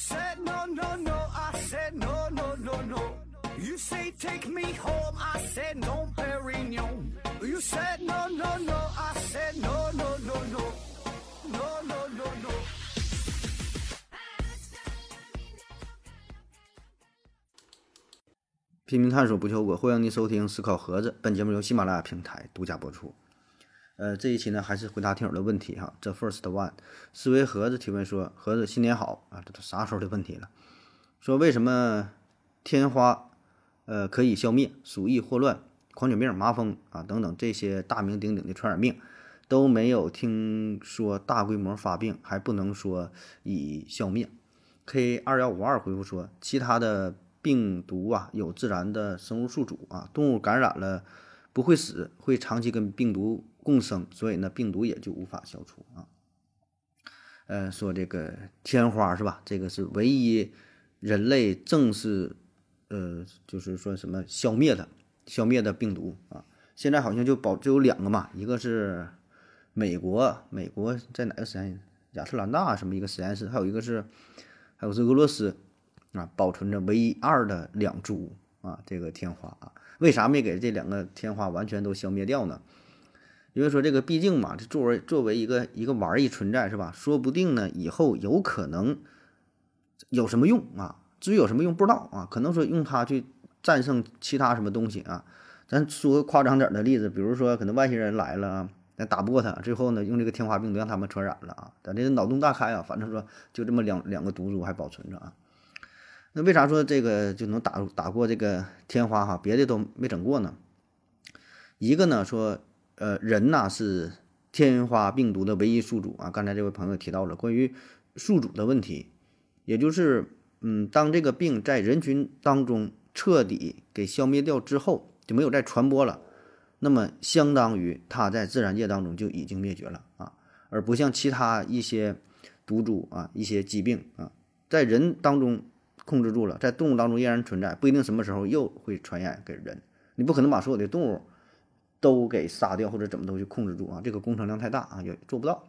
said no, no, no, I said no, no, no, no. You say take me home, I said no, Perignon. You said no, no, no, I said no, no, no, no. No, no, no, no. 拼命探索不求果，欢迎您收听思考盒子。本节目由喜马拉雅平台独家播出。呃，这一期呢还是回答听友的问题哈。The first one，思维盒子提问说：盒子新年好啊，这都啥时候的问题了？说为什么天花呃可以消灭鼠疫、霍乱、狂犬病、麻风啊等等这些大名鼎鼎的传染病，都没有听说大规模发病，还不能说已消灭？K 二幺五二回复说：其他的。病毒啊，有自然的生物宿主啊，动物感染了不会死，会长期跟病毒共生，所以呢，病毒也就无法消除啊。呃，说这个天花是吧？这个是唯一人类正式呃，就是说什么消灭的、消灭的病毒啊。现在好像就保就有两个嘛，一个是美国，美国在哪个实验？亚特兰大什么一个实验室？还有一个是，还有是俄罗斯。啊，保存着唯一二的两株啊，这个天花啊，为啥没给这两个天花完全都消灭掉呢？因为说这个毕竟嘛，这作为作为一个一个玩意存在是吧？说不定呢，以后有可能有什么用啊？至于有什么用不知道啊，可能说用它去战胜其他什么东西啊。咱说个夸张点的例子，比如说可能外星人来了啊，咱打不过他，最后呢用这个天花病毒让他们传染了啊。咱这脑洞大开啊，反正说就这么两两个毒株还保存着啊。那为啥说这个就能打打过这个天花哈？别的都没整过呢。一个呢说，呃，人呐是天花病毒的唯一宿主啊。刚才这位朋友提到了关于宿主的问题，也就是，嗯，当这个病在人群当中彻底给消灭掉之后，就没有再传播了，那么相当于它在自然界当中就已经灭绝了啊，而不像其他一些毒株啊、一些疾病啊，在人当中。控制住了，在动物当中依然存在，不一定什么时候又会传染给人。你不可能把所有的动物都给杀掉或者怎么都去控制住啊，这个工程量太大啊，也做不到。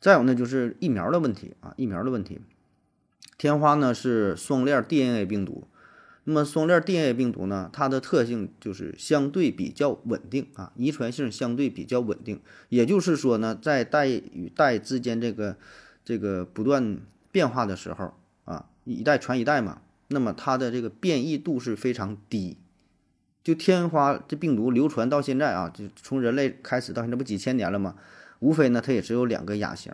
再有呢，就是疫苗的问题啊，疫苗的问题。天花呢是双链 DNA 病毒，那么双链 DNA 病毒呢，它的特性就是相对比较稳定啊，遗传性相对比较稳定。也就是说呢，在代与代之间这个这个不断变化的时候啊。一代传一代嘛，那么它的这个变异度是非常低。就天花这病毒流传到现在啊，就从人类开始到现在不几千年了吗，无非呢它也只有两个亚型，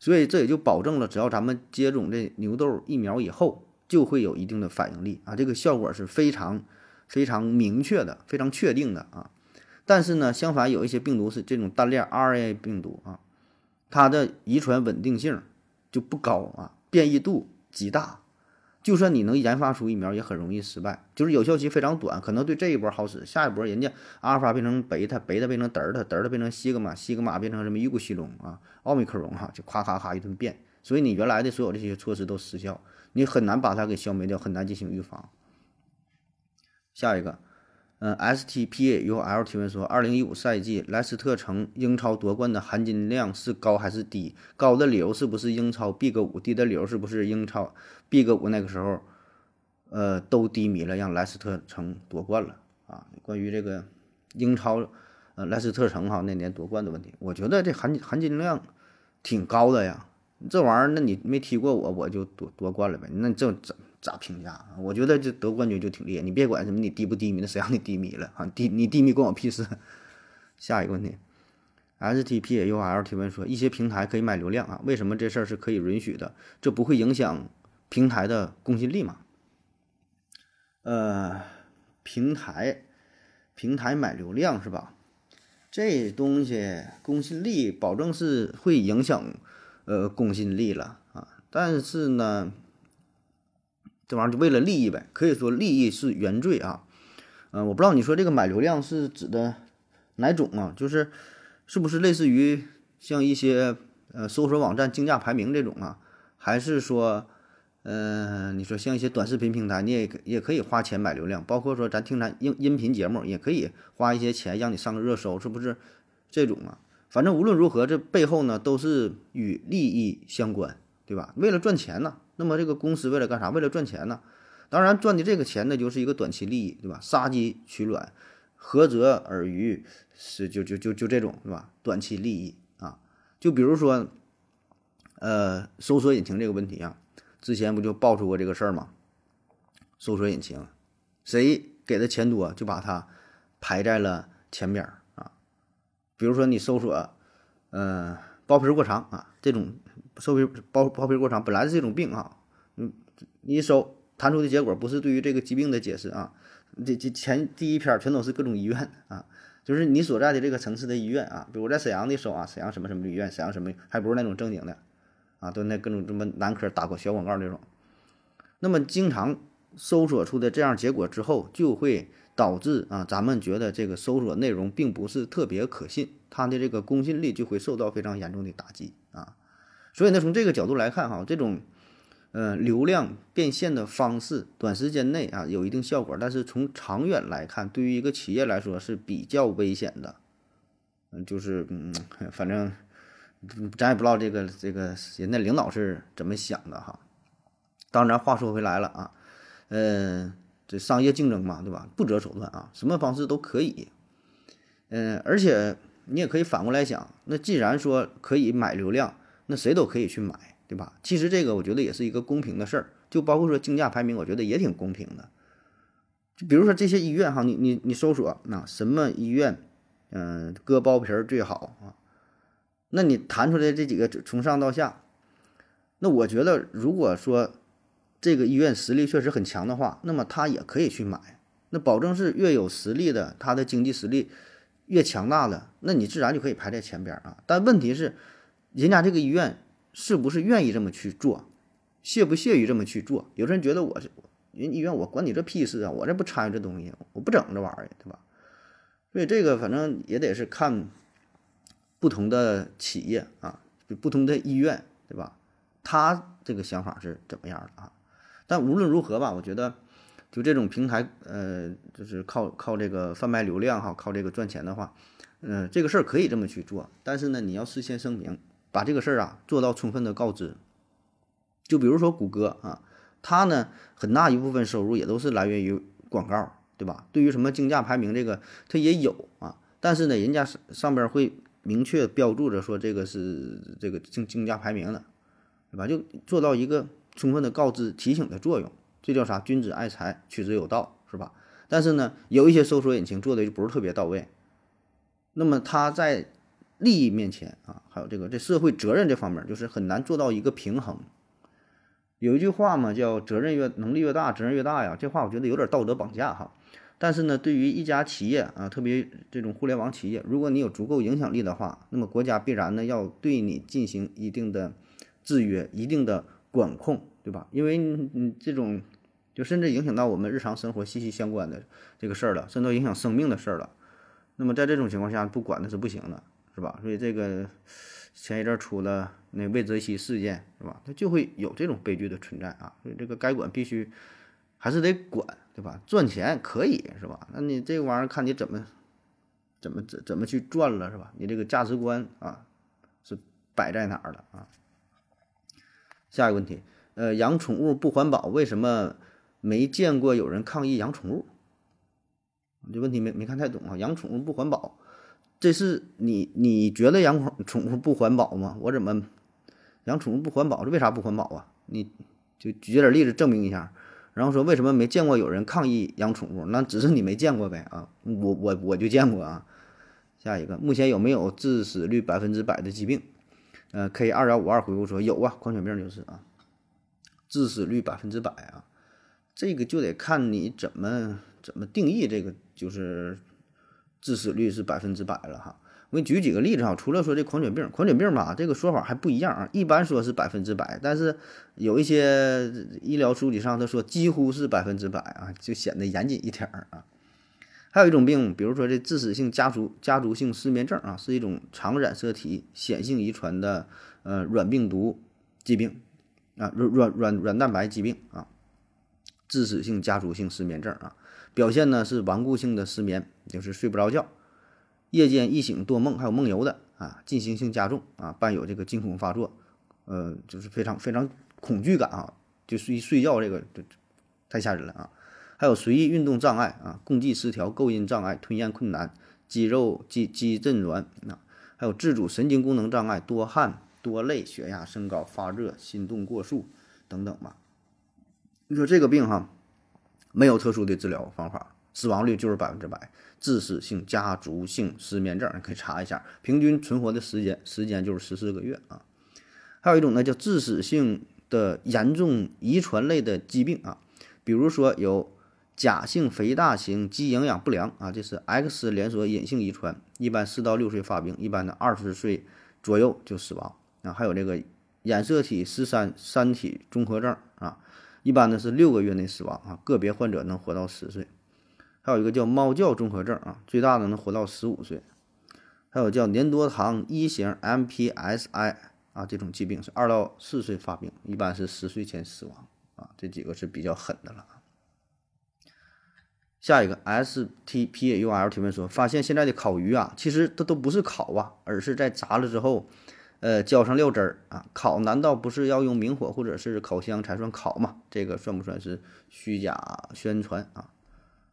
所以这也就保证了只要咱们接种这牛痘疫苗以后，就会有一定的反应力啊，这个效果是非常非常明确的，非常确定的啊。但是呢，相反有一些病毒是这种单链 RNA 病毒啊，它的遗传稳定性就不高啊，变异度。极大，就算你能研发出疫苗，也很容易失败，就是有效期非常短，可能对这一波好使，下一波人家阿尔法变成贝塔，贝塔变成德尔塔，德尔塔变成西格玛，西格玛变成什么伊古西隆啊，奥密克戎哈，就咔咔咔一顿变，所以你原来的所有这些措施都失效，你很难把它给消灭掉，很难进行预防。下一个。嗯，S T P A U L 提问说，二零一五赛季莱斯特城英超夺冠的含金量是高还是低？高的理由是不是英超 Big 五？低的理由是不是英超 Big 五那个时候，呃，都低迷了，让莱斯特城夺冠了啊？关于这个英超，呃，莱斯特城哈那年夺冠的问题，我觉得这含含金量挺高的呀。这玩意儿，那你没踢过我，我就夺夺冠了呗？那这怎？咋评价？我觉得这得冠军就挺厉害。你别管什么你低不低迷，那谁让你低迷了啊？低你低迷关我屁事。下一个问题，S T P A U L 提问说，一些平台可以买流量啊？为什么这事儿是可以允许的？这不会影响平台的公信力吗？呃，平台平台买流量是吧？这东西公信力保证是会影响呃公信力了啊，但是呢。这玩意儿就为了利益呗，可以说利益是原罪啊。嗯，我不知道你说这个买流量是指的哪种啊？就是是不是类似于像一些呃搜索网站竞价排名这种啊？还是说，嗯，你说像一些短视频平台，你也也可以花钱买流量，包括说咱听咱音音频节目也可以花一些钱让你上个热搜，是不是这种啊？反正无论如何，这背后呢都是与利益相关，对吧？为了赚钱呢。那么这个公司为了干啥？为了赚钱呢？当然赚的这个钱呢，就是一个短期利益，对吧？杀鸡取卵，涸泽而渔，是就就就就这种，对吧？短期利益啊，就比如说，呃，搜索引擎这个问题啊，之前不就爆出过这个事儿吗？搜索引擎，谁给的钱多，就把它排在了前边儿啊。比如说你搜索，呃，包皮过长啊，这种搜皮包包皮过长本来是一种病啊，嗯，你一搜。弹出的结果不是对于这个疾病的解释啊，这这前第一篇全都是各种医院啊，就是你所在的这个城市的医院啊，比如在沈阳的搜啊，沈阳什么什么医院，沈阳什么还不是那种正经的啊，都那各种什么男科打过小广告这种，那么经常搜索出的这样结果之后，就会导致啊，咱们觉得这个搜索内容并不是特别可信，它的这个公信力就会受到非常严重的打击啊，所以呢，从这个角度来看哈，这种。呃，流量变现的方式，短时间内啊有一定效果，但是从长远来看，对于一个企业来说是比较危险的。嗯，就是嗯，反正咱也不知道这个这个人家领导是怎么想的哈。当然，话说回来了啊，嗯，这商业竞争嘛，对吧？不择手段啊，什么方式都可以。嗯，而且你也可以反过来想，那既然说可以买流量，那谁都可以去买。对吧？其实这个我觉得也是一个公平的事儿，就包括说竞价排名，我觉得也挺公平的。就比如说这些医院哈，你你你搜索那什么医院，嗯，割包皮儿最好啊？那你弹出来这几个从上到下，那我觉得如果说这个医院实力确实很强的话，那么他也可以去买。那保证是越有实力的，他的经济实力越强大的，那你自然就可以排在前边啊。但问题是，人家这个医院。是不是愿意这么去做，屑不屑于这么去做？有的人觉得我是人医院，我管你这屁事啊！我这不参与这东西，我不整这玩意儿，对吧？所以这个反正也得是看不同的企业啊，不同的医院，对吧？他这个想法是怎么样的啊？但无论如何吧，我觉得就这种平台，呃，就是靠靠这个贩卖流量哈，靠这个赚钱的话，嗯，这个事儿可以这么去做，但是呢，你要事先声明。把这个事儿啊做到充分的告知，就比如说谷歌啊，它呢很大一部分收入也都是来源于广告，对吧？对于什么竞价排名这个，它也有啊，但是呢，人家上上边会明确标注着说这个是这个竞竞价排名的，对吧？就做到一个充分的告知提醒的作用，这叫啥？君子爱财，取之有道，是吧？但是呢，有一些搜索引擎做的就不是特别到位，那么它在。利益面前啊，还有这个这社会责任这方面，就是很难做到一个平衡。有一句话嘛，叫“责任越能力越大，责任越大呀”。这话我觉得有点道德绑架哈。但是呢，对于一家企业啊，特别这种互联网企业，如果你有足够影响力的话，那么国家必然呢要对你进行一定的制约、一定的管控，对吧？因为你这种就甚至影响到我们日常生活息息相关的这个事儿了，甚至影响生命的事儿了。那么在这种情况下，不管那是不行的。是吧？所以这个前一阵出了那魏则西事件，是吧？它就会有这种悲剧的存在啊。所以这个该管必须还是得管，对吧？赚钱可以是吧？那你这玩意儿看你怎么怎么怎怎么去赚了是吧？你这个价值观啊是摆在哪儿了啊？下一个问题，呃，养宠物不环保，为什么没见过有人抗议养宠物？这问题没没看太懂啊。养宠物不环保。这是你你觉得养宠宠物不环保吗？我怎么养宠物不环保？这为啥不环保啊？你就举点例子证明一下，然后说为什么没见过有人抗议养宠物？那只是你没见过呗啊！我我我就见过啊。下一个，目前有没有致死率百分之百的疾病？呃，K 二幺五二回复说有啊，狂犬病就是啊，致死率百分之百啊，这个就得看你怎么怎么定义这个就是。致死率是百分之百了哈，我给你举几个例子哈。除了说这狂犬病，狂犬病吧，这个说法还不一样啊。一般说是百分之百，但是有一些医疗书籍上他说几乎是百分之百啊，就显得严谨一点儿啊。还有一种病，比如说这致死性家族家族性失眠症啊，是一种常染色体显性遗传的呃软病毒疾病啊，软软软软蛋白疾病啊，致死性家族性失眠症啊。表现呢是顽固性的失眠，就是睡不着觉，夜间易醒多梦，还有梦游的啊，进行性加重啊，伴有这个惊恐发作，呃，就是非常非常恐惧感啊，就睡睡觉这个这太吓人了啊。还有随意运动障碍啊，共济失调、构音障碍、吞咽困难、肌肉肌肌震挛啊，还有自主神经功能障碍、多汗、多泪、血压升高、发热、心动过速等等吧。你说这个病哈，没有特殊的治疗方法，死亡率就是百分之百。致死性家族性失眠症，可以查一下，平均存活的时间时间就是十四个月啊。还有一种呢叫致死性的严重遗传类的疾病啊，比如说有假性肥大型肌营养不良啊，这是 X 连锁隐性遗传，一般四到六岁发病，一般的二十岁左右就死亡啊。还有这个染色体十三三体综合症啊，一般呢是六个月内死亡啊，个别患者能活到十岁。还有一个叫猫叫综合症啊，最大的能活到十五岁。还有叫粘多糖一型 MPSI 啊，这种疾病是二到四岁发病，一般是十岁前死亡啊。这几个是比较狠的了。下一个 STPUL 提问说，发现现在的烤鱼啊，其实它都不是烤啊，而是在炸了之后，呃，浇上料汁儿啊。烤难道不是要用明火或者是烤箱才算烤吗？这个算不算是虚假宣传啊？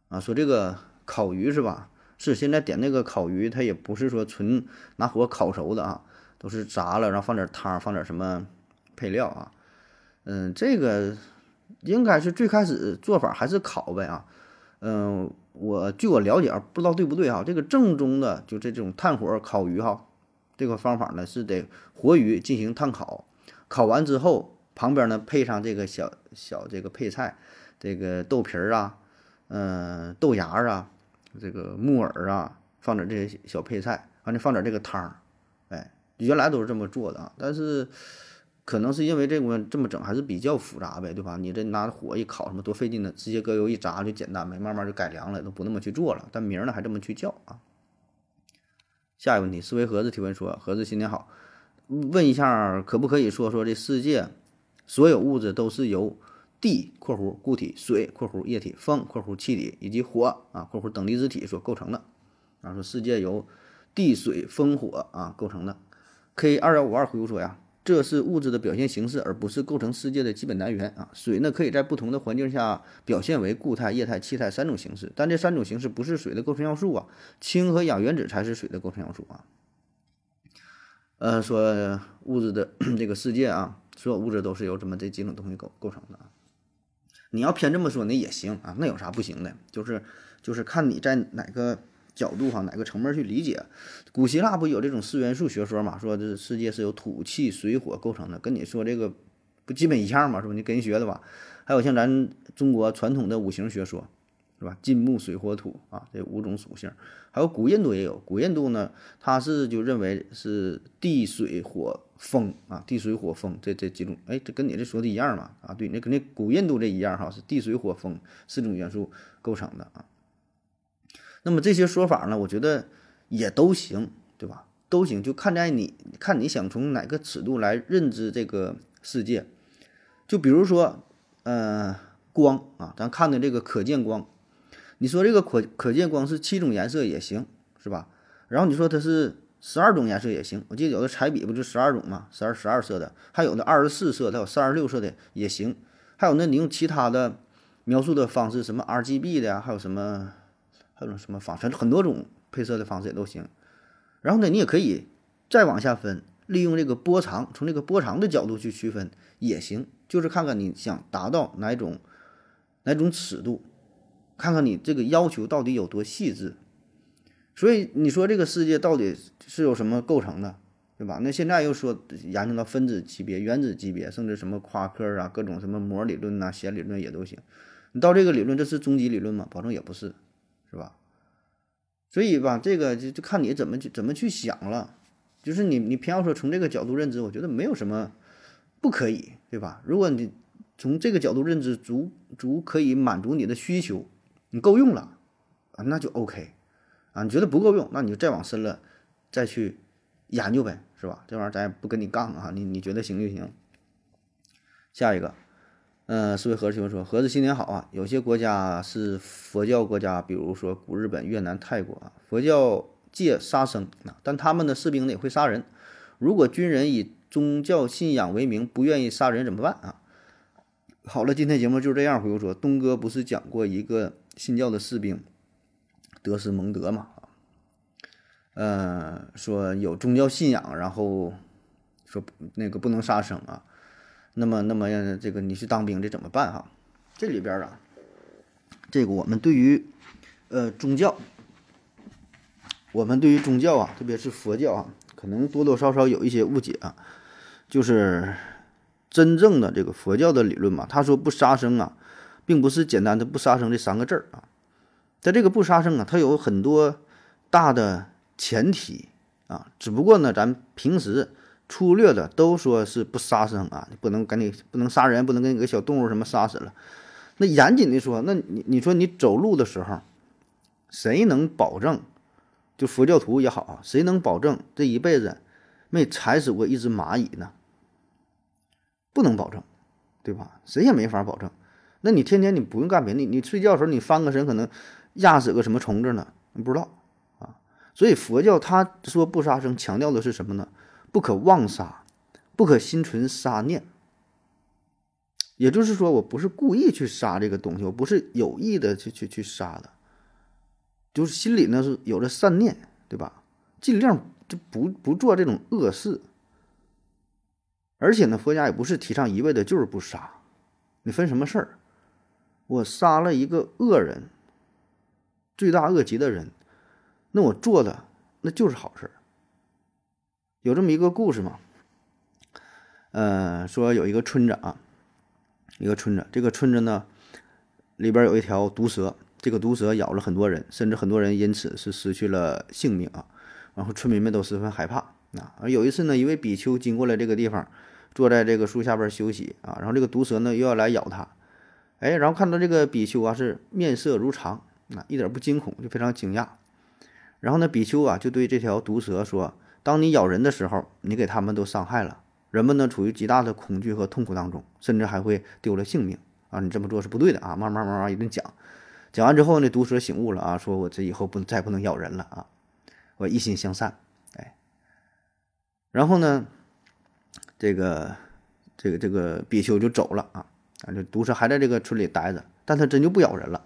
啊，说这个烤鱼是吧？是现在点那个烤鱼，它也不是说纯拿火烤熟的啊，都是炸了，然后放点汤，放点什么配料啊。嗯，这个应该是最开始做法还是烤呗啊。嗯，我据我了解，不知道对不对哈。这个正宗的就这种炭火烤鱼哈，这个方法呢是得活鱼进行炭烤，烤完之后旁边呢配上这个小小这个配菜，这个豆皮儿啊。嗯，豆芽啊，这个木耳啊，放点这些小配菜，完了放点这个汤儿，哎，原来都是这么做的啊。但是可能是因为这个这么整还是比较复杂呗，对吧？你这拿火一烤，什么多费劲呢？直接搁油一炸就简单呗，慢慢就改良了，都不那么去做了。但名儿呢还这么去叫啊。下一个问题，思维盒子提问说：盒子新年好，问一下可不可以说说这世界所有物质都是由？地（括弧固体）、水（括弧液体）、风（括弧气体）以及火啊（括弧等离子体）所构成的。啊，说世界由地、水、风、火啊构成的。K 二幺五二回复说呀，这是物质的表现形式，而不是构成世界的基本单元啊。水呢，可以在不同的环境下表现为固态、液态、气态三种形式，但这三种形式不是水的构成要素啊。氢和氧原子才是水的构成要素啊。呃，说物质的 这个世界啊，所有物质都是由这么这几种东西构构成的啊。你要偏这么说，那也行啊，那有啥不行的？就是就是看你在哪个角度哈，哪个层面去理解。古希腊不有这种四元素学说嘛？说这世界是由土、气、水、火构成的，跟你说这个不基本一样嘛？是吧？你跟人学的吧？还有像咱中国传统的五行学说。是吧？金木水火土啊，这五种属性，还有古印度也有。古印度呢，它是就认为是地水火风啊，地水火风这这几种，哎，这跟你这说的一样嘛？啊，对，那跟那古印度这一样哈，是地水火风四种元素构成的啊。那么这些说法呢，我觉得也都行，对吧？都行，就看在你看你想从哪个尺度来认知这个世界。就比如说，呃，光啊，咱看的这个可见光。你说这个可可见光是七种颜色也行，是吧？然后你说它是十二种颜色也行，我记得有的彩笔不就十二种嘛，十二十二色的，还有的二十四色，它有三十六色的也行。还有那你用其他的描述的方式，什么 R G B 的呀，还有什么还有什么方，反正很多种配色的方式也都行。然后呢，你也可以再往下分，利用这个波长，从这个波长的角度去区分也行，就是看看你想达到哪种哪种尺度。看看你这个要求到底有多细致，所以你说这个世界到底是由什么构成的，对吧？那现在又说研究到分子级别、原子级别，甚至什么夸克啊，各种什么膜理论呐、弦理论也都行。你到这个理论，这是终极理论吗？保证也不是，是吧？所以吧，这个就就看你怎么去怎么去想了。就是你你偏要说从这个角度认知，我觉得没有什么不可以，对吧？如果你从这个角度认知足足可以满足你的需求。你够用了啊，那就 OK 啊。你觉得不够用，那你就再往深了，再去研究呗，是吧？这玩意儿咱也不跟你杠啊。你你觉得行就行。下一个，嗯，思维盒子提问说：和子新年好啊！有些国家是佛教国家，比如说古日本、越南、泰国啊，佛教戒杀生啊，但他们的士兵呢也会杀人。如果军人以宗教信仰为名不愿意杀人怎么办啊？好了，今天节目就这样。回复说，东哥不是讲过一个信教的士兵德斯蒙德嘛？啊，呃，说有宗教信仰，然后说那个不能杀生啊。那么，那么这个你去当兵这怎么办哈？这里边啊，这个我们对于呃宗教，我们对于宗教啊，特别是佛教啊，可能多多少少有一些误解啊，就是真正的这个佛教的理论嘛，他说不杀生啊，并不是简单的不杀生这三个字儿啊，在这个不杀生啊，它有很多大的前提啊，只不过呢，咱平时。粗略的都说是不杀生啊，不能赶紧不能杀人，不能跟你个小动物什么杀死了。那严谨的说，那你你说你走路的时候，谁能保证？就佛教徒也好啊，谁能保证这一辈子没踩死过一只蚂蚁呢？不能保证，对吧？谁也没法保证。那你天天你不用干别的，你睡觉的时候你翻个身，可能压死个什么虫子呢？你不知道啊。所以佛教他说不杀生，强调的是什么呢？不可妄杀，不可心存杀念。也就是说，我不是故意去杀这个东西，我不是有意的去去去杀的，就是心里呢是有着善念，对吧？尽量就不不做这种恶事。而且呢，佛家也不是提倡一味的就是不杀，你分什么事儿？我杀了一个恶人，罪大恶极的人，那我做的那就是好事儿。有这么一个故事嘛？呃，说有一个村子啊，一个村子，这个村子呢里边有一条毒蛇，这个毒蛇咬了很多人，甚至很多人因此是失去了性命啊。然后村民们都十分害怕啊。而有一次呢，一位比丘经过了这个地方，坐在这个树下边休息啊。然后这个毒蛇呢又要来咬他，哎，然后看到这个比丘啊是面色如常啊，一点不惊恐，就非常惊讶。然后呢，比丘啊就对这条毒蛇说。当你咬人的时候，你给他们都伤害了，人们呢处于极大的恐惧和痛苦当中，甚至还会丢了性命啊！你这么做是不对的啊！慢慢慢慢一顿讲，讲完之后呢，毒蛇醒悟了啊，说我这以后不再不能咬人了啊，我一心向善，哎，然后呢，这个这个这个比丘就走了啊，啊，这毒蛇还在这个村里待着，但他真就不咬人了，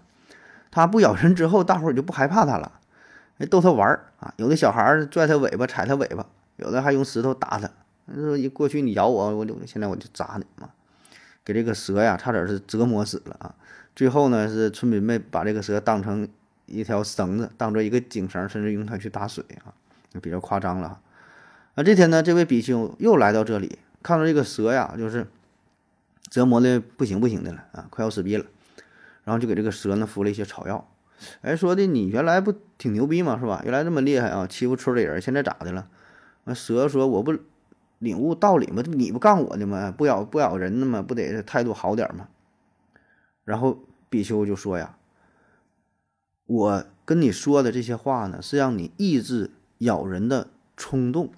他不咬人之后，大伙就不害怕他了。哎，逗他玩儿啊！有的小孩儿拽他尾巴，踩他尾巴；有的还用石头打他。说一过去你咬我，我就现在我就扎你嘛！给这个蛇呀，差点是折磨死了啊！最后呢，是村民们把这个蛇当成一条绳子，当做一个颈绳，甚至用它去打水啊，就比较夸张了。啊，这天呢，这位比丘又来到这里，看到这个蛇呀，就是折磨的不行不行的了啊，快要死逼了，然后就给这个蛇呢敷了一些草药。哎，说的你原来不挺牛逼吗？是吧？原来这么厉害啊，欺负村里人，现在咋的了？那蛇说：“我不领悟道理吗？你不干我的吗？不咬不咬人的吗？不得态度好点吗？”然后比丘就说：“呀，我跟你说的这些话呢，是让你抑制咬人的冲动。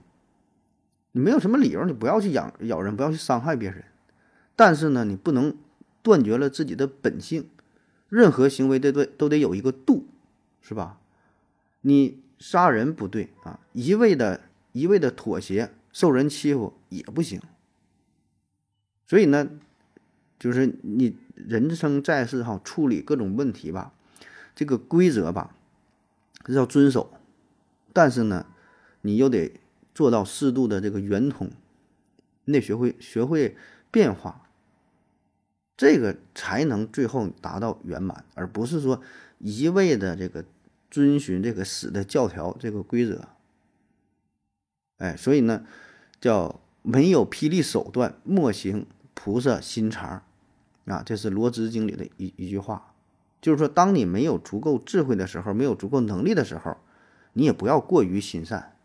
你没有什么理由，你不要去咬咬人，不要去伤害别人。但是呢，你不能断绝了自己的本性。”任何行为都对都得有一个度，是吧？你杀人不对啊，一味的、一味的妥协，受人欺负也不行。所以呢，就是你人生在世哈，处理各种问题吧，这个规则吧要遵守，但是呢，你又得做到适度的这个圆通，你得学会学会变化。这个才能最后达到圆满，而不是说一味的这个遵循这个死的教条这个规则。哎，所以呢，叫没有霹雳手段，莫行菩萨心肠啊，这是罗织经里的一一句话，就是说，当你没有足够智慧的时候，没有足够能力的时候，你也不要过于心善。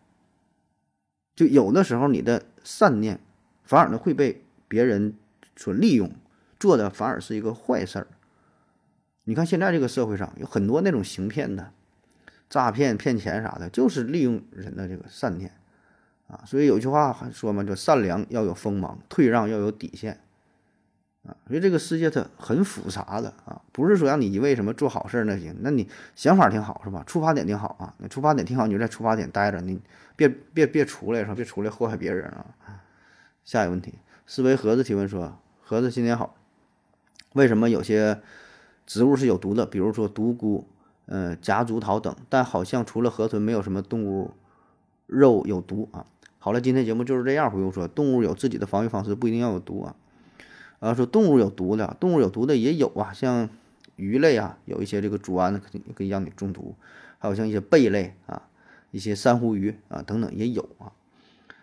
就有的时候，你的善念反而呢会被别人所利用。做的反而是一个坏事儿。你看现在这个社会上有很多那种行骗的、诈骗、骗钱啥的，就是利用人的这个善念啊。所以有句话说嘛，叫善良要有锋芒，退让要有底线啊。所以这个世界它很复杂的啊，不是说让你一味什么做好事儿那行，那你想法挺好是吧？出发点挺好啊，那出发点挺好，你就在出发点待着，你别别别出来是吧？别出来祸害别人啊。下一个问题，思维盒子提问说：盒子新年好。为什么有些植物是有毒的，比如说独孤、呃夹竹桃等，但好像除了河豚，没有什么动物肉有毒啊。好了，今天节目就是这样。回复说，动物有自己的防御方式，不一定要有毒啊。啊，说动物有毒的，动物有毒的也有啊，像鱼类啊，有一些这个组胺可以可以让你中毒，还有像一些贝类啊，一些珊瑚鱼啊等等也有啊。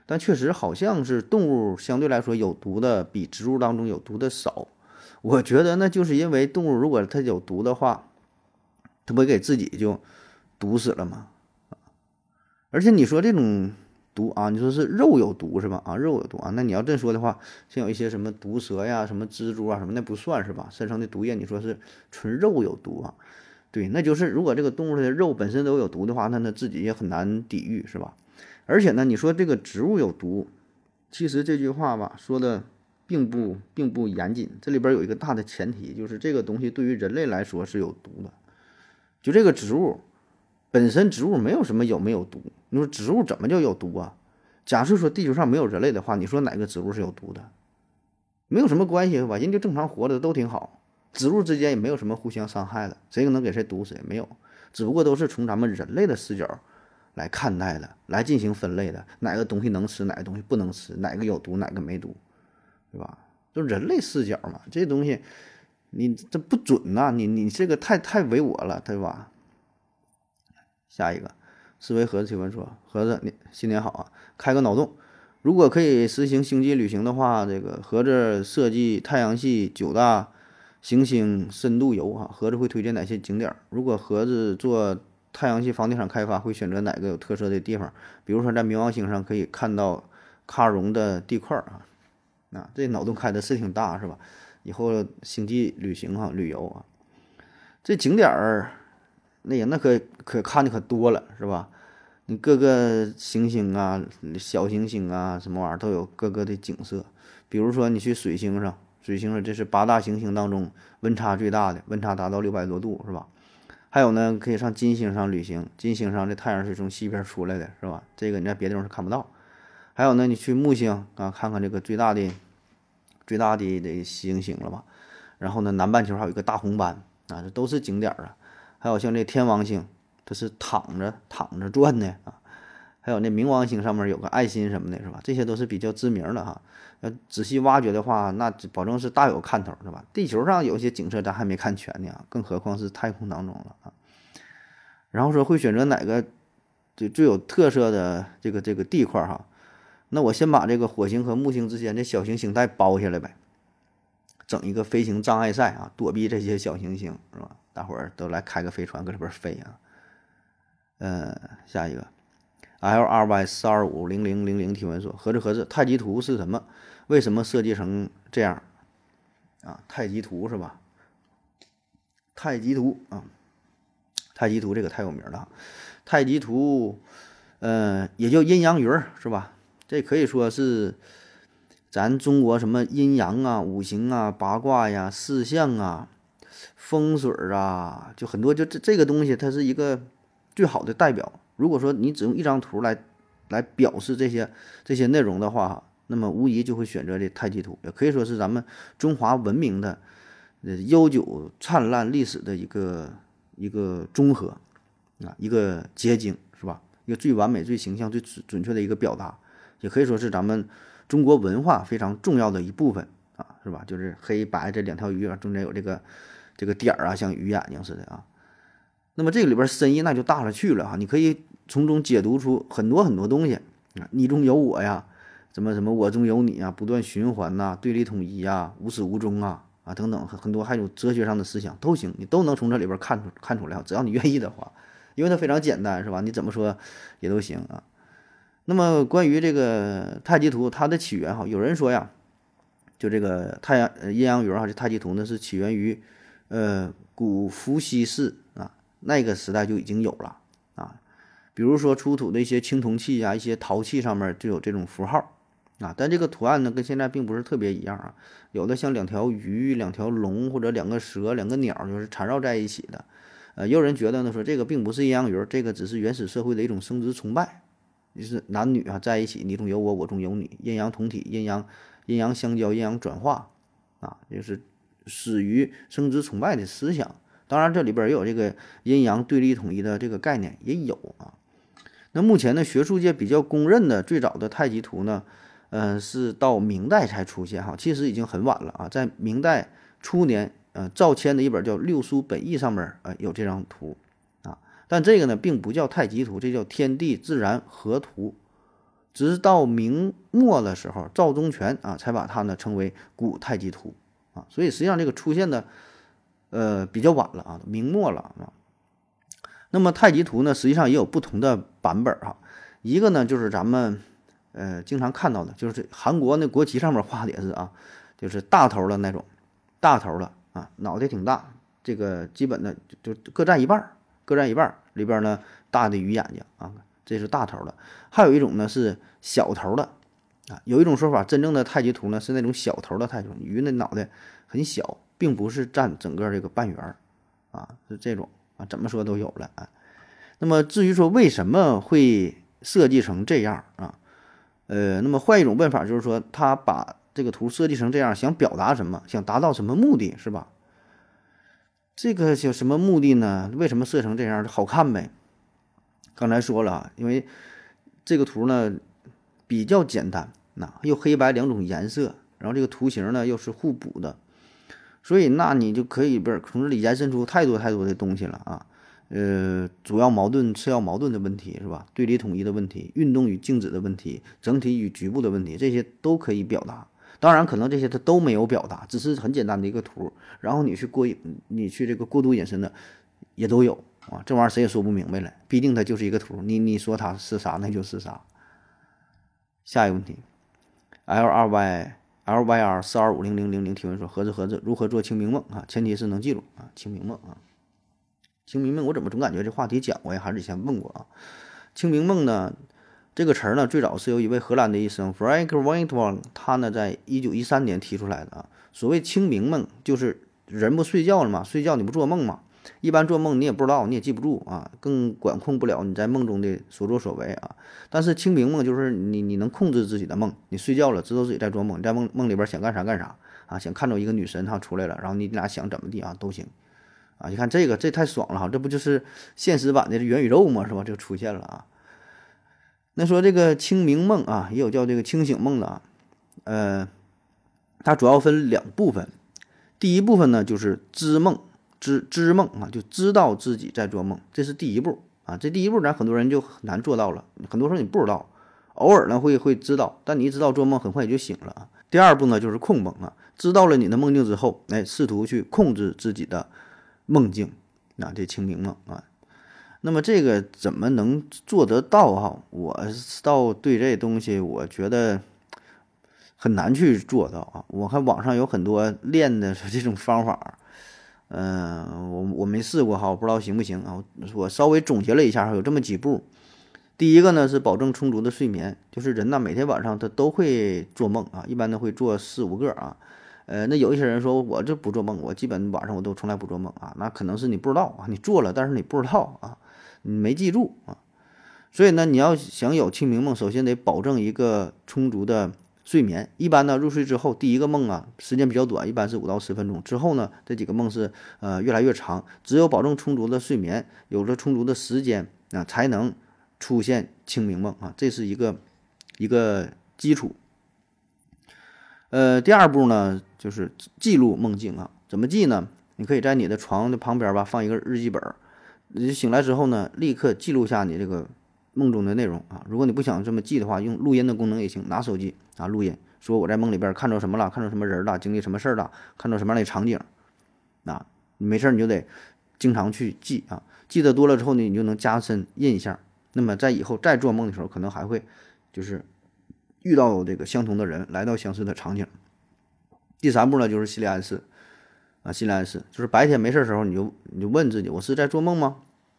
但确实好像是动物相对来说有毒的比植物当中有毒的少。我觉得那就是因为动物如果它有毒的话，它不给自己就毒死了吗？而且你说这种。毒啊！你说是肉有毒是吧？啊，肉有毒啊！那你要这么说的话，像有一些什么毒蛇呀、什么蜘蛛啊什么，那不算是吧？身上的毒液，你说是纯肉有毒啊？对，那就是如果这个动物的肉本身都有毒的话，那它自己也很难抵御是吧？而且呢，你说这个植物有毒，其实这句话吧说的并不并不严谨，这里边有一个大的前提，就是这个东西对于人类来说是有毒的，就这个植物。本身植物没有什么有没有毒？你说植物怎么就有毒啊？假设说地球上没有人类的话，你说哪个植物是有毒的？没有什么关系吧？人就正常活着都挺好，植物之间也没有什么互相伤害的，谁能给谁毒死也没有，只不过都是从咱们人类的视角来看待的，来进行分类的，哪个东西能吃，哪个东西不能吃，哪个有毒，哪个没毒，对吧？就人类视角嘛，这东西你这不准呐，你你这个太太唯我了，对吧？下一个，思维盒子提问说：“盒子，你新年好啊！开个脑洞，如果可以实行星际旅行的话，这个盒子设计太阳系九大行星深度游啊，盒子会推荐哪些景点？如果盒子做太阳系房地产开发，会选择哪个有特色的地方？比如说在冥王星上可以看到喀戎的地块啊，啊，这脑洞开的是挺大是吧？以后星际旅行哈，旅游啊，这景点儿。”那也那可可看的可多了，是吧？你各个行星啊、小行星啊，什么玩意儿都有各个的景色。比如说你去水星上，水星上这是八大行星当中温差最大的，温差达到六百多度，是吧？还有呢，可以上金星上旅行，金星上的太阳是从西边出来的，是吧？这个你在别地方是看不到。还有呢，你去木星啊，看看这个最大的、最大的的行星了吧？然后呢，南半球还有一个大红斑啊，这都是景点啊。还有像这天王星，它是躺着躺着转的啊。还有那冥王星上面有个爱心什么的，是吧？这些都是比较知名的哈。要仔细挖掘的话，那保证是大有看头，是吧？地球上有些景色咱还没看全呢啊，更何况是太空当中了啊。然后说会选择哪个最最有特色的这个这个地块哈？那我先把这个火星和木星之间的小行星带包下来呗，整一个飞行障碍赛啊，躲避这些小行星，是吧？大伙儿都来开个飞船搁这边飞啊！嗯，下一个，L R Y 四二五零零零零提问说：合着合着太极图是什么？为什么设计成这样？啊，太极图是吧？太极图啊，太极图这个太有名了。太极图，嗯，也叫阴阳鱼是吧？这可以说是咱中国什么阴阳啊、五行啊、八卦呀、四象啊。风水啊，就很多，就这这个东西，它是一个最好的代表。如果说你只用一张图来来表示这些这些内容的话，那么无疑就会选择这太极图，也可以说是咱们中华文明的呃悠久灿烂历史的一个一个综合啊，一个结晶，是吧？一个最完美、最形象、最准准确的一个表达，也可以说是咱们中国文化非常重要的一部分啊，是吧？就是黑白这两条鱼啊，中间有这个。这个点儿啊，像鱼眼睛似的啊。那么这里边深意那就大了去了哈，你可以从中解读出很多很多东西啊，你中有我呀，什么什么我中有你啊，不断循环呐，对立统一啊，无始无终啊啊等等很很多，还有哲学上的思想都行，你都能从这里边看出看出来，只要你愿意的话，因为它非常简单是吧？你怎么说也都行啊。那么关于这个太极图它的起源哈，有人说呀，就这个太阳阴阳鱼哈，这太极图呢是起源于。呃，古伏羲氏啊，那个时代就已经有了啊。比如说出土的一些青铜器啊，一些陶器上面就有这种符号啊。但这个图案呢，跟现在并不是特别一样啊。有的像两条鱼、两条龙或者两个蛇、两个鸟，就是缠绕在一起的。呃，也有人觉得呢，说这个并不是阴阳鱼，这个只是原始社会的一种生殖崇拜，就是男女啊在一起，你中有我，我中有你，阴阳同体，阴阳阴阳相交，阴阳转化啊，就是。始于生殖崇拜的思想。当然，这里边也有这个阴阳对立统一的这个概念也有啊。那目前呢，学术界比较公认的最早的太极图呢，呃，是到明代才出现哈，其实已经很晚了啊。在明代初年，呃，赵谦的一本叫《六书本义》上面，呃，有这张图。但这个呢，并不叫太极图，这叫天地自然合图。直到明末的时候，赵忠全啊，才把它呢称为古太极图啊。所以实际上这个出现的，呃，比较晚了啊，明末了啊。那么太极图呢，实际上也有不同的版本哈。一个呢，就是咱们呃经常看到的，就是韩国那国旗上面画的也是啊，就是大头的那种，大头的啊，脑袋挺大，这个基本的就各占一半，各占一半，里边呢大的鱼眼睛啊，这是大头的。还有一种呢是小头的啊，有一种说法，真正的太极图呢是那种小头的太极，鱼那脑袋很小，并不是占整个这个半圆啊，是这种啊。怎么说都有了啊。那么至于说为什么会设计成这样啊？呃，那么换一种问法就是说，他把这个图设计成这样，想表达什么？想达到什么目的？是吧？这个叫什么目的呢？为什么设成这样？好看呗。刚才说了，因为这个图呢比较简单，那又黑白两种颜色，然后这个图形呢又是互补的。所以，那你就可以不是从这里延伸出太多太多的东西了啊，呃，主要矛盾、次要矛盾的问题是吧？对立统一的问题、运动与静止的问题、整体与局部的问题，这些都可以表达。当然，可能这些它都没有表达，只是很简单的一个图。然后你去过你去这个过度引申的，也都有啊。这玩意儿谁也说不明白了，毕竟它就是一个图。你你说它是啥，那就是啥。下一个问题，L 二 Y。L Y R 四二五零零零零提问说：盒子盒子如何做清明梦啊？前提是能记住啊，清明梦啊，清明梦我怎么总感觉这话题讲过呀？还是以前问过啊？清明梦呢，这个词儿呢，最早是由一位荷兰的医生 Frank Wightman，他呢在一九一三年提出来的啊。所谓清明梦，就是人不睡觉了嘛，睡觉你不做梦嘛？一般做梦你也不知道，你也记不住啊，更管控不了你在梦中的所作所为啊。但是清明梦就是你你能控制自己的梦，你睡觉了知道自己在做梦，在梦梦里边想干啥干啥啊，想看着一个女神她出来了，然后你俩想怎么地啊都行啊。你看这个这太爽了哈，这不就是现实版的元宇宙吗？是吧？就出现了啊。那说这个清明梦啊，也有叫这个清醒梦的啊，呃，它主要分两部分，第一部分呢就是知梦。知知梦啊，就知道自己在做梦，这是第一步啊。这第一步咱很多人就很难做到了，很多时候你不知道，偶尔呢会会知道，但你一知道做梦，很快也就醒了。第二步呢就是控梦啊，知道了你的梦境之后，哎，试图去控制自己的梦境，啊这清明梦啊。那么这个怎么能做得到哈？我倒对这东西我觉得很难去做到啊。我看网上有很多练的这种方法。嗯，我我没试过哈，我不知道行不行啊。我稍微总结了一下，有这么几步。第一个呢是保证充足的睡眠，就是人呢每天晚上他都会做梦啊，一般都会做四五个啊。呃，那有一些人说我这不做梦，我基本晚上我都从来不做梦啊，那可能是你不知道啊，你做了但是你不知道啊，你没记住啊。所以呢，你要想有清明梦，首先得保证一个充足的。睡眠一般呢，入睡之后第一个梦啊，时间比较短，一般是五到十分钟。之后呢，这几个梦是呃越来越长。只有保证充足的睡眠，有了充足的时间啊，才能出现清明梦啊，这是一个一个基础。呃，第二步呢，就是记录梦境啊，怎么记呢？你可以在你的床的旁边吧，放一个日记本，你醒来之后呢，立刻记录下你这个。梦中的内容啊，如果你不想这么记的话，用录音的功能也行。拿手机啊，录音，说我在梦里边看着什么了，看着什么人了，经历什么事儿了，看着什么样的场景，啊，没事你就得经常去记啊，记得多了之后呢，你就能加深印象。那么在以后再做梦的时候，可能还会就是遇到这个相同的人，来到相似的场景。第三步呢，就是心理暗示啊，心理暗示就是白天没事的时候，你就你就问自己，我是在做梦吗？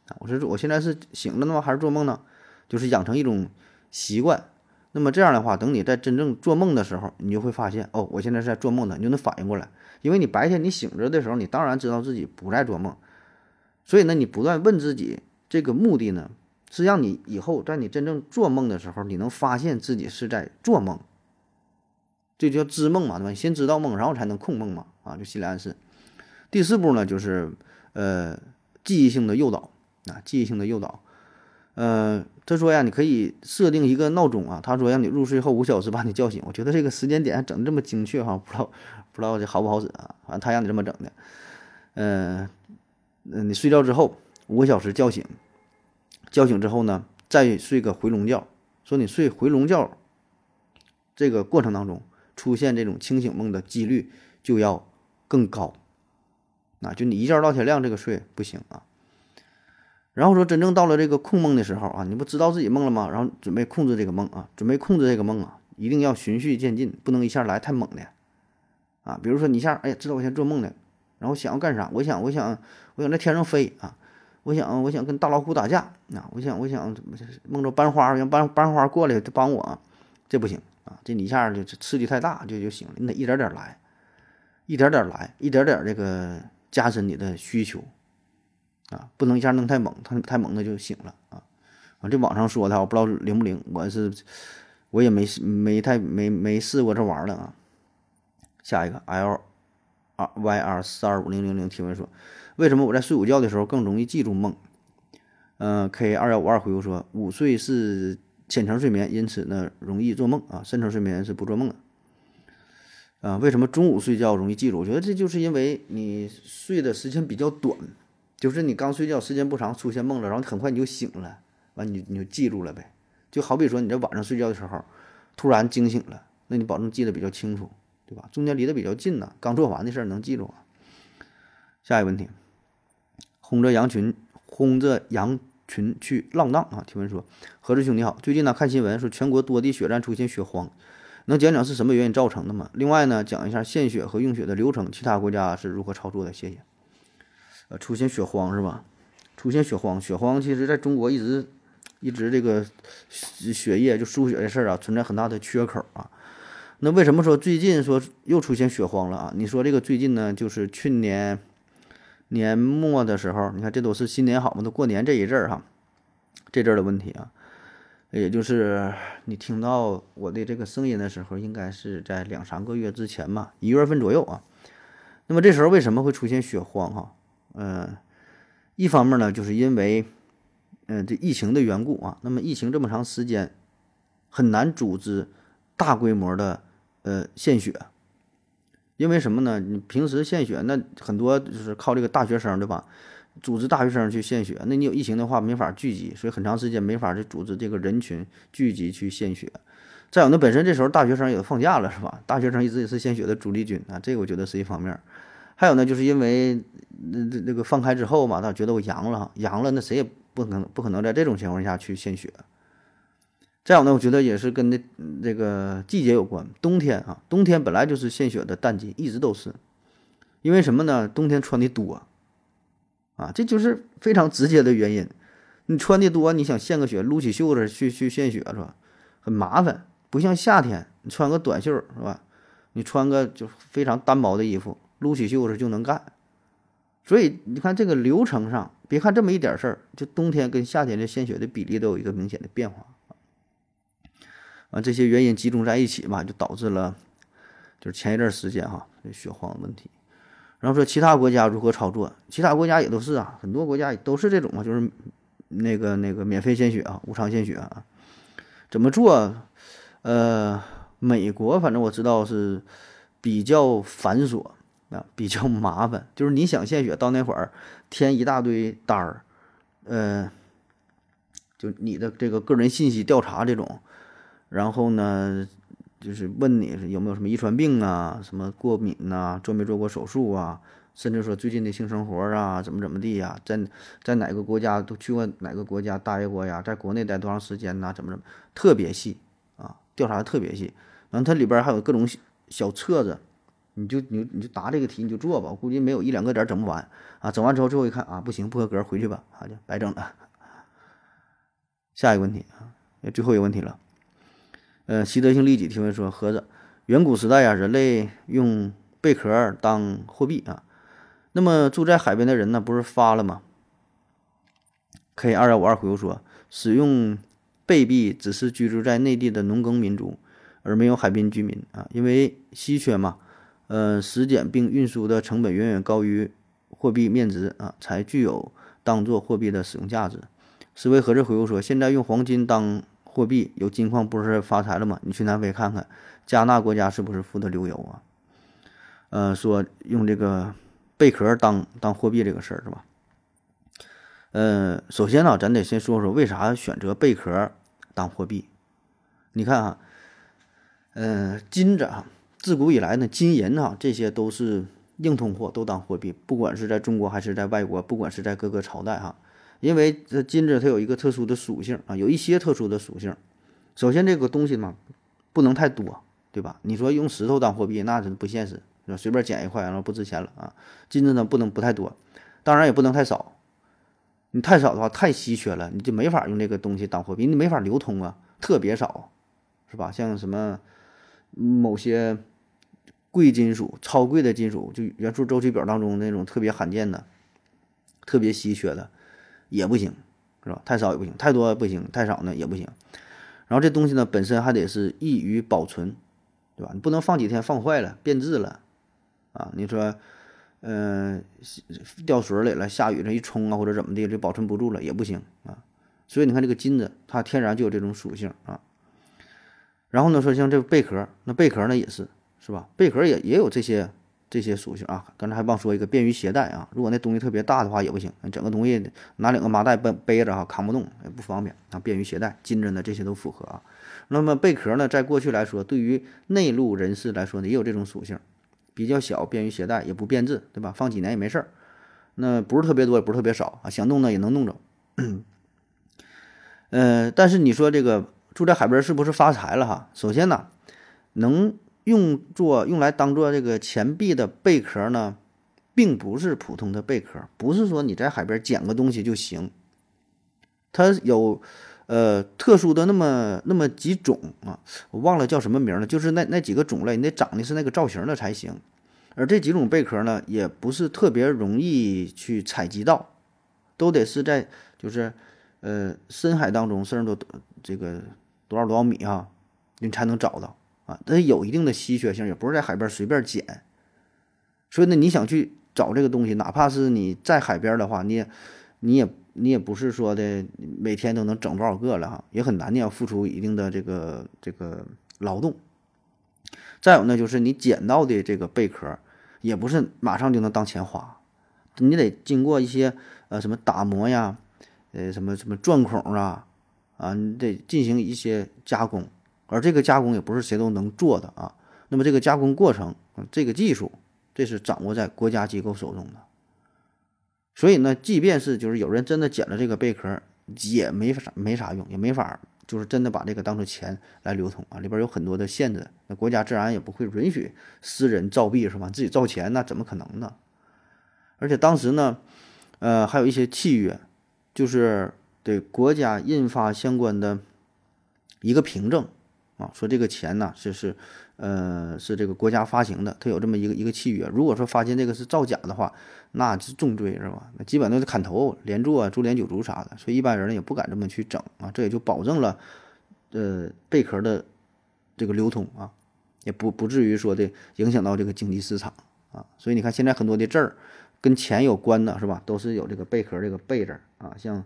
啊，我是我现在是醒了呢吗，还是做梦呢？就是养成一种习惯，那么这样的话，等你在真正做梦的时候，你就会发现，哦，我现在是在做梦的，你就能反应过来。因为你白天你醒着的时候，你当然知道自己不在做梦，所以呢，你不断问自己，这个目的呢，是让你以后在你真正做梦的时候，你能发现自己是在做梦。这叫知梦嘛，对吧？你先知道梦，然后才能控梦嘛，啊，就心理暗示。第四步呢，就是呃记忆性的诱导啊，记忆性的诱导。呃，他说呀，你可以设定一个闹钟啊，他说让你入睡后五小时把你叫醒。我觉得这个时间点整的这么精确哈，不知道不知道这好不好使啊？反正他让你这么整的。嗯嗯，你睡觉之后五个小时叫醒，叫醒之后呢，再睡个回笼觉。说你睡回笼觉这个过程当中出现这种清醒梦的几率就要更高。啊，就你一觉到天亮这个睡不行啊。然后说真正到了这个控梦的时候啊，你不知道自己梦了吗？然后准备控制这个梦啊，准备控制这个梦啊，一定要循序渐进，不能一下来太猛的啊。比如说你一下，哎呀，知道我现在做梦了，然后想要干啥？我想，我想，我想在天上飞啊！我想，我想跟大老虎打架啊！我想，我想梦着班花，让班班花过来帮我，这不行啊！这你一下就刺激太大就就行了，你得一点点来，一点点来，一点点这个加深你的需求。啊，不能一下弄太猛，太太猛的就醒了啊！啊，这网上说的，我不知道灵不灵，我是我也没没太没没试过这玩意儿啊。下一个 L R Y R 四二五零零零提问说，为什么我在睡午觉的时候更容易记住梦？嗯，K 二幺五二回复说，午睡是浅层睡眠，因此呢容易做梦啊，深层睡眠是不做梦的。啊，为什么中午睡觉容易记住？我觉得这就是因为你睡的时间比较短。就是你刚睡觉时间不长，出现梦了，然后很快你就醒了，完你你就记住了呗。就好比说你在晚上睡觉的时候，突然惊醒了，那你保证记得比较清楚，对吧？中间离得比较近呢，刚做完的事儿能记住啊。下一个问题，轰着羊群，轰着羊群去浪荡啊？提问说，何志兄你好，最近呢看新闻说全国多地血站出现血荒，能讲讲是什么原因造成的吗？另外呢，讲一下献血和用血的流程，其他国家是如何操作的？谢谢。呃出现血荒是吧？出现血荒，血荒其实在中国一直一直这个血液就输血的事儿啊，存在很大的缺口啊。那为什么说最近说又出现血荒了啊？你说这个最近呢，就是去年年末的时候，你看这都是新年好嘛，都过年这一阵儿哈，这阵儿的问题啊，也就是你听到我的这个声音的时候，应该是在两三个月之前嘛，一月份左右啊。那么这时候为什么会出现血荒哈？嗯，一方面呢，就是因为，嗯，这疫情的缘故啊。那么疫情这么长时间，很难组织大规模的呃献血，因为什么呢？你平时献血那很多就是靠这个大学生对吧？组织大学生去献血，那你有疫情的话没法聚集，所以很长时间没法去组织这个人群聚集去献血。再有，呢本身这时候大学生也放假了是吧？大学生一直也是献血的主力军啊，这个我觉得是一方面。还有呢，就是因为那那那个放开之后嘛，他觉得我阳了，阳了，那谁也不可能不可能在这种情况下去献血。再有呢，我觉得也是跟那这个季节有关，冬天啊，冬天本来就是献血的淡季，一直都是。因为什么呢？冬天穿的多，啊这就是非常直接的原因。你穿的多，你想献个血，撸起袖子去去献血是吧？很麻烦，不像夏天，你穿个短袖是吧？你穿个就非常单薄的衣服。撸起袖子就能干，所以你看这个流程上，别看这么一点事儿，就冬天跟夏天的献血的比例都有一个明显的变化啊。这些原因集中在一起嘛，就导致了就是前一阵时间哈血荒问题。然后说其他国家如何操作，其他国家也都是啊，很多国家也都是这种啊，就是那个那个免费献血啊，无偿献血啊，怎么做？呃，美国反正我知道是比较繁琐。啊，比较麻烦，就是你想献血到那会儿填一大堆单儿，呃，就你的这个个人信息调查这种，然后呢，就是问你有没有什么遗传病啊，什么过敏呐，做没做过手术啊，甚至说最近的性生活啊，怎么怎么地呀，在在哪个国家都去过哪个国家待过呀，在国内待多长时间呐，怎么怎么，特别细啊，调查的特别细，然后它里边还有各种小册子。你就你你就答这个题你就做吧，我估计没有一两个点整不完啊！整完之后最后一看啊，不行不合格，回去吧，啊就白整了。下一个问题啊，最后一个问题了。呃，习得性利己提问说：盒子，远古时代呀，人类用贝壳当货币啊，那么住在海边的人呢，不是发了吗？K 二幺五二回复说：使用贝币只是居住在内地的农耕民族。而没有海滨居民啊，因为稀缺嘛，呃，实检并运输的成本远远高于货币面值啊，才具有当做货币的使用价值。思维盒子回复说：“现在用黄金当货币，有金矿不是发财了吗？你去南非看看，加纳国家是不是富得流油啊？呃，说用这个贝壳当当货币这个事儿是吧？呃，首先呢，咱得先说说为啥选择贝壳当货币。你看啊，呃，金子啊，自古以来呢，金银啊，这些都是硬通货，都当货币，不管是在中国还是在外国，不管是在各个朝代哈。”因为这金子它有一个特殊的属性啊，有一些特殊的属性。首先，这个东西嘛，不能太多，对吧？你说用石头当货币，那是不现实，是吧？随便捡一块，然后不值钱了啊。金子呢，不能不太多，当然也不能太少。你太少的话，太稀缺了，你就没法用这个东西当货币，你没法流通啊。特别少，是吧？像什么某些贵金属、超贵的金属，就元素周期表当中那种特别罕见的、特别稀缺的。也不行，是吧？太少也不行，太多不行，太少呢也不行。然后这东西呢本身还得是易于保存，对吧？你不能放几天放坏了变质了啊！你说，嗯，掉水里了，下雨这一冲啊或者怎么的就保存不住了也不行啊。所以你看这个金子它天然就有这种属性啊。然后呢说像这个贝壳，那贝壳呢也是，是吧？贝壳也也有这些。这些属性啊，刚才还忘说一个便于携带啊。如果那东西特别大的话也不行，整个东西拿两个麻袋背背着哈，扛不动也不方便啊。便于携带，金针呢这些都符合啊。那么贝壳呢，在过去来说，对于内陆人士来说呢，也有这种属性，比较小，便于携带，也不变质，对吧？放几年也没事儿。那不是特别多，也不是特别少啊，想弄呢也能弄着。嗯，但是你说这个住在海边是不是发财了哈？首先呢，能。用作用来当做这个钱币的贝壳呢，并不是普通的贝壳，不是说你在海边捡个东西就行。它有呃特殊的那么那么几种啊，我忘了叫什么名了，就是那那几个种类，你得长的是那个造型的才行。而这几种贝壳呢，也不是特别容易去采集到，都得是在就是呃深海当中，甚至都这个多少多少米啊，你才能找到。啊，它有一定的稀缺性，也不是在海边随便捡，所以呢，你想去找这个东西，哪怕是你在海边的话，你也，你也，你也不是说的每天都能整多少个了哈，也很难，你要付出一定的这个这个劳动。再有呢，就是你捡到的这个贝壳，也不是马上就能当钱花，你得经过一些呃什么打磨呀，呃什么什么钻孔啊，啊，你得进行一些加工。而这个加工也不是谁都能做的啊。那么这个加工过程，这个技术，这是掌握在国家机构手中的。所以呢，即便是就是有人真的捡了这个贝壳，也没啥没啥用，也没法就是真的把这个当成钱来流通啊。里边有很多的限制，那国家自然也不会允许私人造币是吧？自己造钱那怎么可能呢？而且当时呢，呃，还有一些契约，就是对国家印发相关的一个凭证。说这个钱呢，是是，呃，是这个国家发行的，它有这么一个一个契约。如果说发现这个是造假的话，那是重罪，是吧？那基本都是砍头、连坐、株连九族啥的。所以一般人呢也不敢这么去整啊，这也就保证了，呃，贝壳的这个流通啊，也不不至于说的影响到这个经济市场啊。所以你看现在很多的字儿跟钱有关的，是吧？都是有这个贝壳这个贝字啊，像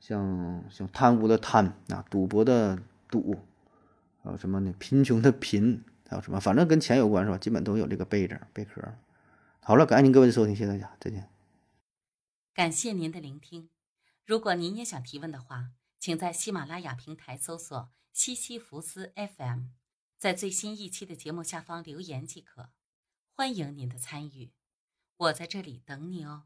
像像贪污的贪啊，赌博的赌。还有什么呢？贫穷的贫，还有什么？反正跟钱有关是吧？基本都有这个贝字、贝壳。好了，感谢您各位的收听，谢谢大家，再见。感谢您的聆听。如果您也想提问的话，请在喜马拉雅平台搜索“西西弗斯 FM”，在最新一期的节目下方留言即可。欢迎您的参与，我在这里等你哦。